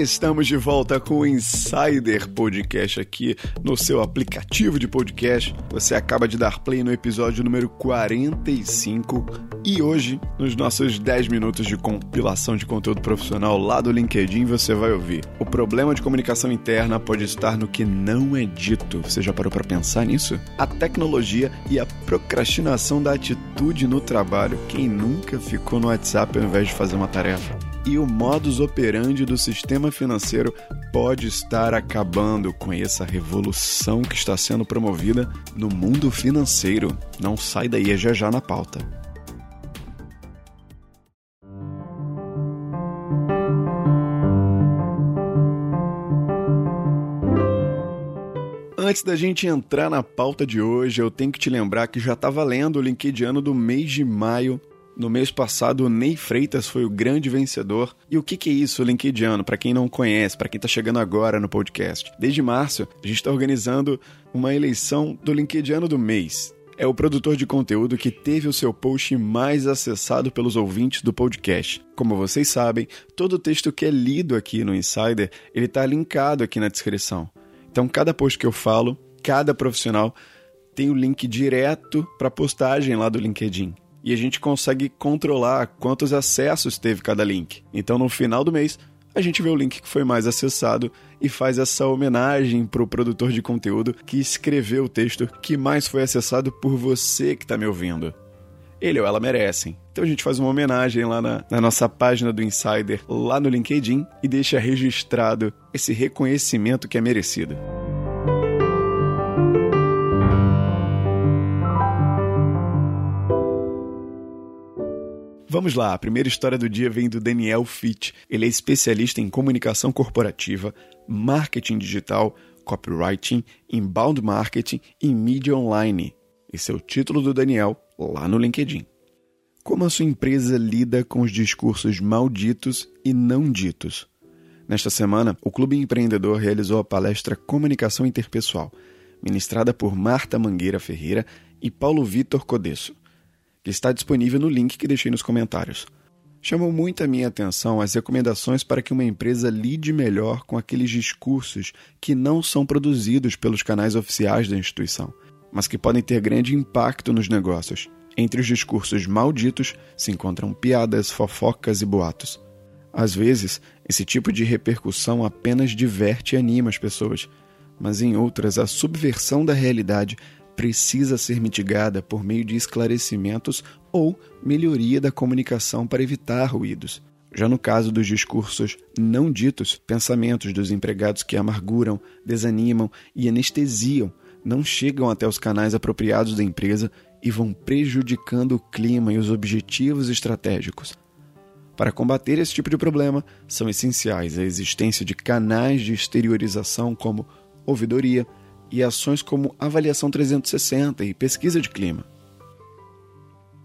Estamos de volta com o Insider Podcast aqui no seu aplicativo de podcast. Você acaba de dar play no episódio número 45 e hoje, nos nossos 10 minutos de compilação de conteúdo profissional lá do LinkedIn, você vai ouvir: o problema de comunicação interna pode estar no que não é dito. Você já parou para pensar nisso? A tecnologia e a procrastinação da atitude no trabalho. Quem nunca ficou no WhatsApp ao invés de fazer uma tarefa? E o modus operandi do sistema financeiro pode estar acabando com essa revolução que está sendo promovida no mundo financeiro. Não sai daí, é já já na pauta. Antes da gente entrar na pauta de hoje, eu tenho que te lembrar que já está valendo o LinkedIn do mês de maio no mês passado, o Ney Freitas foi o grande vencedor. E o que, é isso, o LinkedIn? Para quem não conhece, para quem está chegando agora no podcast. Desde março, a gente está organizando uma eleição do LinkedIn do mês. É o produtor de conteúdo que teve o seu post mais acessado pelos ouvintes do podcast. Como vocês sabem, todo o texto que é lido aqui no Insider, ele está linkado aqui na descrição. Então, cada post que eu falo, cada profissional tem o link direto para a postagem lá do LinkedIn e a gente consegue controlar quantos acessos teve cada link. Então, no final do mês, a gente vê o link que foi mais acessado e faz essa homenagem para o produtor de conteúdo que escreveu o texto que mais foi acessado por você que está me ouvindo. Ele ou ela merecem. Então a gente faz uma homenagem lá na, na nossa página do Insider, lá no LinkedIn, e deixa registrado esse reconhecimento que é merecido. Vamos lá, a primeira história do dia vem do Daniel Fitch. Ele é especialista em comunicação corporativa, marketing digital, copywriting, inbound marketing e mídia online. Esse é o título do Daniel lá no LinkedIn. Como a sua empresa lida com os discursos malditos e não ditos? Nesta semana, o Clube Empreendedor realizou a palestra Comunicação Interpessoal, ministrada por Marta Mangueira Ferreira e Paulo Vitor Codesso que está disponível no link que deixei nos comentários. Chamou muito a minha atenção as recomendações para que uma empresa lide melhor com aqueles discursos que não são produzidos pelos canais oficiais da instituição, mas que podem ter grande impacto nos negócios. Entre os discursos malditos se encontram piadas, fofocas e boatos. Às vezes, esse tipo de repercussão apenas diverte e anima as pessoas, mas em outras, a subversão da realidade precisa ser mitigada por meio de esclarecimentos ou melhoria da comunicação para evitar ruídos. Já no caso dos discursos não ditos, pensamentos dos empregados que amarguram, desanimam e anestesiam não chegam até os canais apropriados da empresa e vão prejudicando o clima e os objetivos estratégicos. Para combater esse tipo de problema, são essenciais a existência de canais de exteriorização como ouvidoria, e ações como avaliação 360 e pesquisa de clima.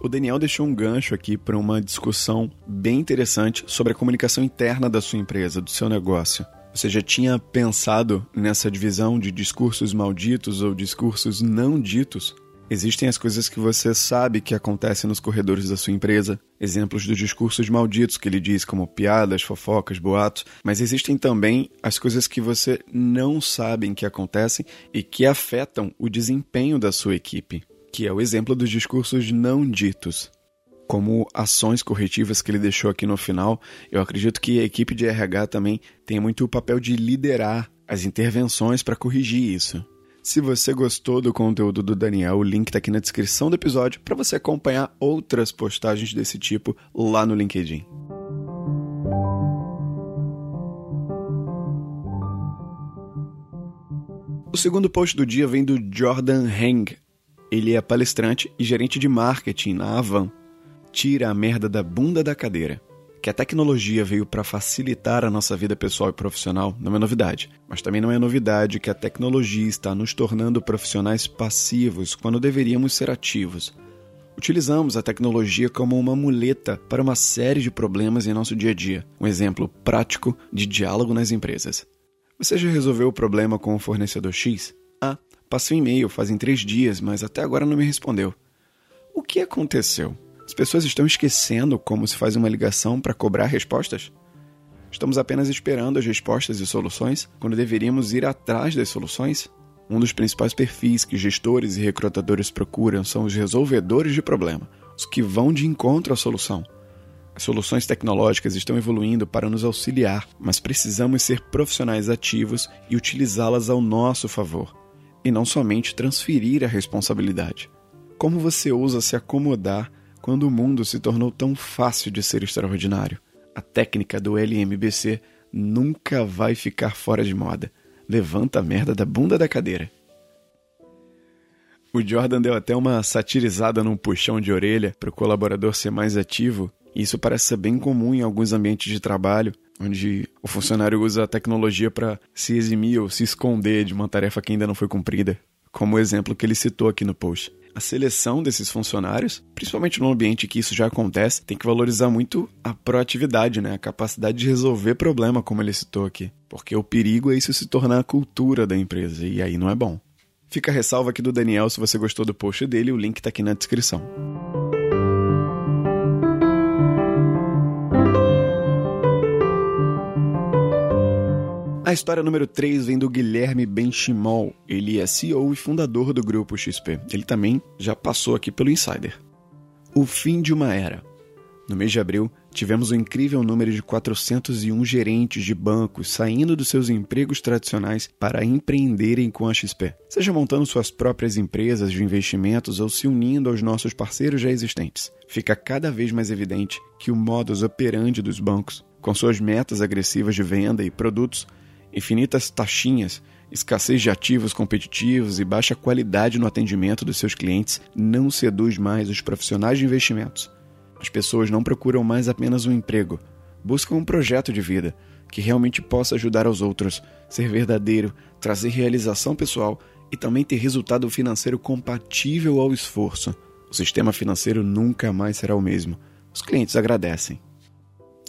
O Daniel deixou um gancho aqui para uma discussão bem interessante sobre a comunicação interna da sua empresa, do seu negócio. Você já tinha pensado nessa divisão de discursos malditos ou discursos não ditos? Existem as coisas que você sabe que acontecem nos corredores da sua empresa, exemplos dos discursos malditos que ele diz, como piadas, fofocas, boatos, mas existem também as coisas que você não sabe que acontecem e que afetam o desempenho da sua equipe, que é o exemplo dos discursos não ditos. Como ações corretivas que ele deixou aqui no final, eu acredito que a equipe de RH também tem muito o papel de liderar as intervenções para corrigir isso. Se você gostou do conteúdo do Daniel, o link está aqui na descrição do episódio para você acompanhar outras postagens desse tipo lá no LinkedIn. O segundo post do dia vem do Jordan Heng. Ele é palestrante e gerente de marketing na Avan. Tira a merda da bunda da cadeira. Que a tecnologia veio para facilitar a nossa vida pessoal e profissional não é novidade, mas também não é novidade que a tecnologia está nos tornando profissionais passivos quando deveríamos ser ativos. Utilizamos a tecnologia como uma muleta para uma série de problemas em nosso dia a dia. Um exemplo prático de diálogo nas empresas. Você já resolveu o problema com o fornecedor X? Ah, passei um e-mail fazem três dias, mas até agora não me respondeu. O que aconteceu? As pessoas estão esquecendo como se faz uma ligação para cobrar respostas? Estamos apenas esperando as respostas e soluções quando deveríamos ir atrás das soluções? Um dos principais perfis que gestores e recrutadores procuram são os resolvedores de problema, os que vão de encontro à solução. As soluções tecnológicas estão evoluindo para nos auxiliar, mas precisamos ser profissionais ativos e utilizá-las ao nosso favor, e não somente transferir a responsabilidade. Como você ousa se acomodar quando o mundo se tornou tão fácil de ser extraordinário? A técnica do LMBC nunca vai ficar fora de moda. Levanta a merda da bunda da cadeira. O Jordan deu até uma satirizada num puxão de orelha para o colaborador ser mais ativo isso parece ser bem comum em alguns ambientes de trabalho, onde o funcionário usa a tecnologia para se eximir ou se esconder de uma tarefa que ainda não foi cumprida, como o exemplo que ele citou aqui no post. A seleção desses funcionários, principalmente no ambiente que isso já acontece, tem que valorizar muito a proatividade, né? a capacidade de resolver problema, como ele citou aqui. Porque o perigo é isso se tornar a cultura da empresa, e aí não é bom. Fica a ressalva aqui do Daniel se você gostou do post dele, o link está aqui na descrição. A história número 3 vem do Guilherme Benchimol. Ele é CEO e fundador do grupo XP. Ele também já passou aqui pelo Insider. O fim de uma era. No mês de abril, tivemos um incrível número de 401 gerentes de bancos saindo dos seus empregos tradicionais para empreenderem com a XP, seja montando suas próprias empresas de investimentos ou se unindo aos nossos parceiros já existentes. Fica cada vez mais evidente que o modus operandi dos bancos, com suas metas agressivas de venda e produtos, infinitas taxinhas, escassez de ativos competitivos e baixa qualidade no atendimento dos seus clientes não seduz mais os profissionais de investimentos. As pessoas não procuram mais apenas um emprego, buscam um projeto de vida que realmente possa ajudar aos outros, ser verdadeiro, trazer realização pessoal e também ter resultado financeiro compatível ao esforço. O sistema financeiro nunca mais será o mesmo. Os clientes agradecem.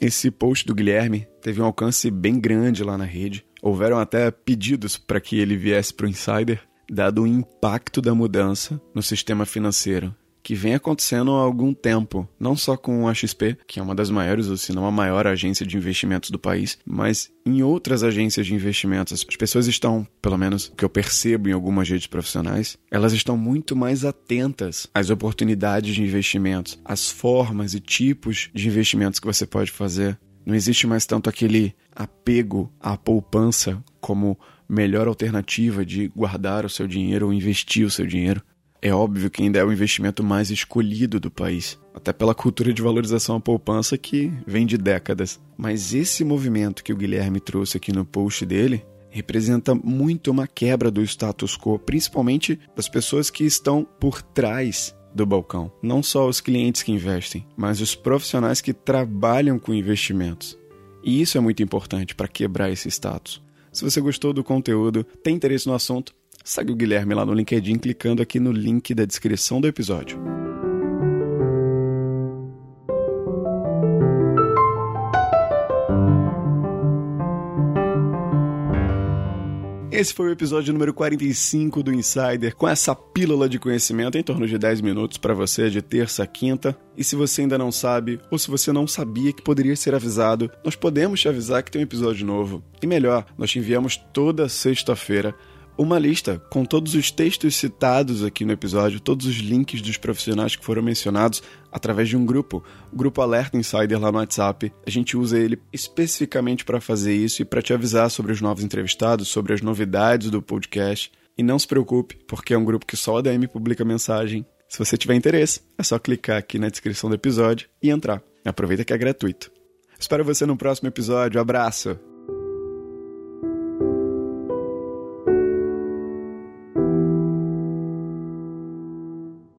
Esse post do Guilherme teve um alcance bem grande lá na rede. Houveram até pedidos para que ele viesse para o Insider, dado o impacto da mudança no sistema financeiro que vem acontecendo há algum tempo, não só com a XP, que é uma das maiores, ou se não a maior agência de investimentos do país, mas em outras agências de investimentos. As pessoas estão, pelo menos o que eu percebo em algumas redes profissionais, elas estão muito mais atentas às oportunidades de investimentos, às formas e tipos de investimentos que você pode fazer. Não existe mais tanto aquele apego à poupança como melhor alternativa de guardar o seu dinheiro ou investir o seu dinheiro. É óbvio que ainda é o investimento mais escolhido do país, até pela cultura de valorização à poupança que vem de décadas. Mas esse movimento que o Guilherme trouxe aqui no post dele representa muito uma quebra do status quo, principalmente das pessoas que estão por trás do balcão. Não só os clientes que investem, mas os profissionais que trabalham com investimentos. E isso é muito importante para quebrar esse status. Se você gostou do conteúdo, tem interesse no assunto, Segue o Guilherme lá no LinkedIn clicando aqui no link da descrição do episódio. Esse foi o episódio número 45 do Insider, com essa pílula de conhecimento em torno de 10 minutos para você de terça a quinta. E se você ainda não sabe, ou se você não sabia que poderia ser avisado, nós podemos te avisar que tem um episódio novo. E melhor, nós te enviamos toda sexta-feira uma lista com todos os textos citados aqui no episódio, todos os links dos profissionais que foram mencionados através de um grupo, o grupo Alerta Insider lá no WhatsApp. A gente usa ele especificamente para fazer isso e para te avisar sobre os novos entrevistados, sobre as novidades do podcast. E não se preocupe, porque é um grupo que só a DM publica mensagem. Se você tiver interesse, é só clicar aqui na descrição do episódio e entrar. Aproveita que é gratuito. Espero você no próximo episódio. Abraço!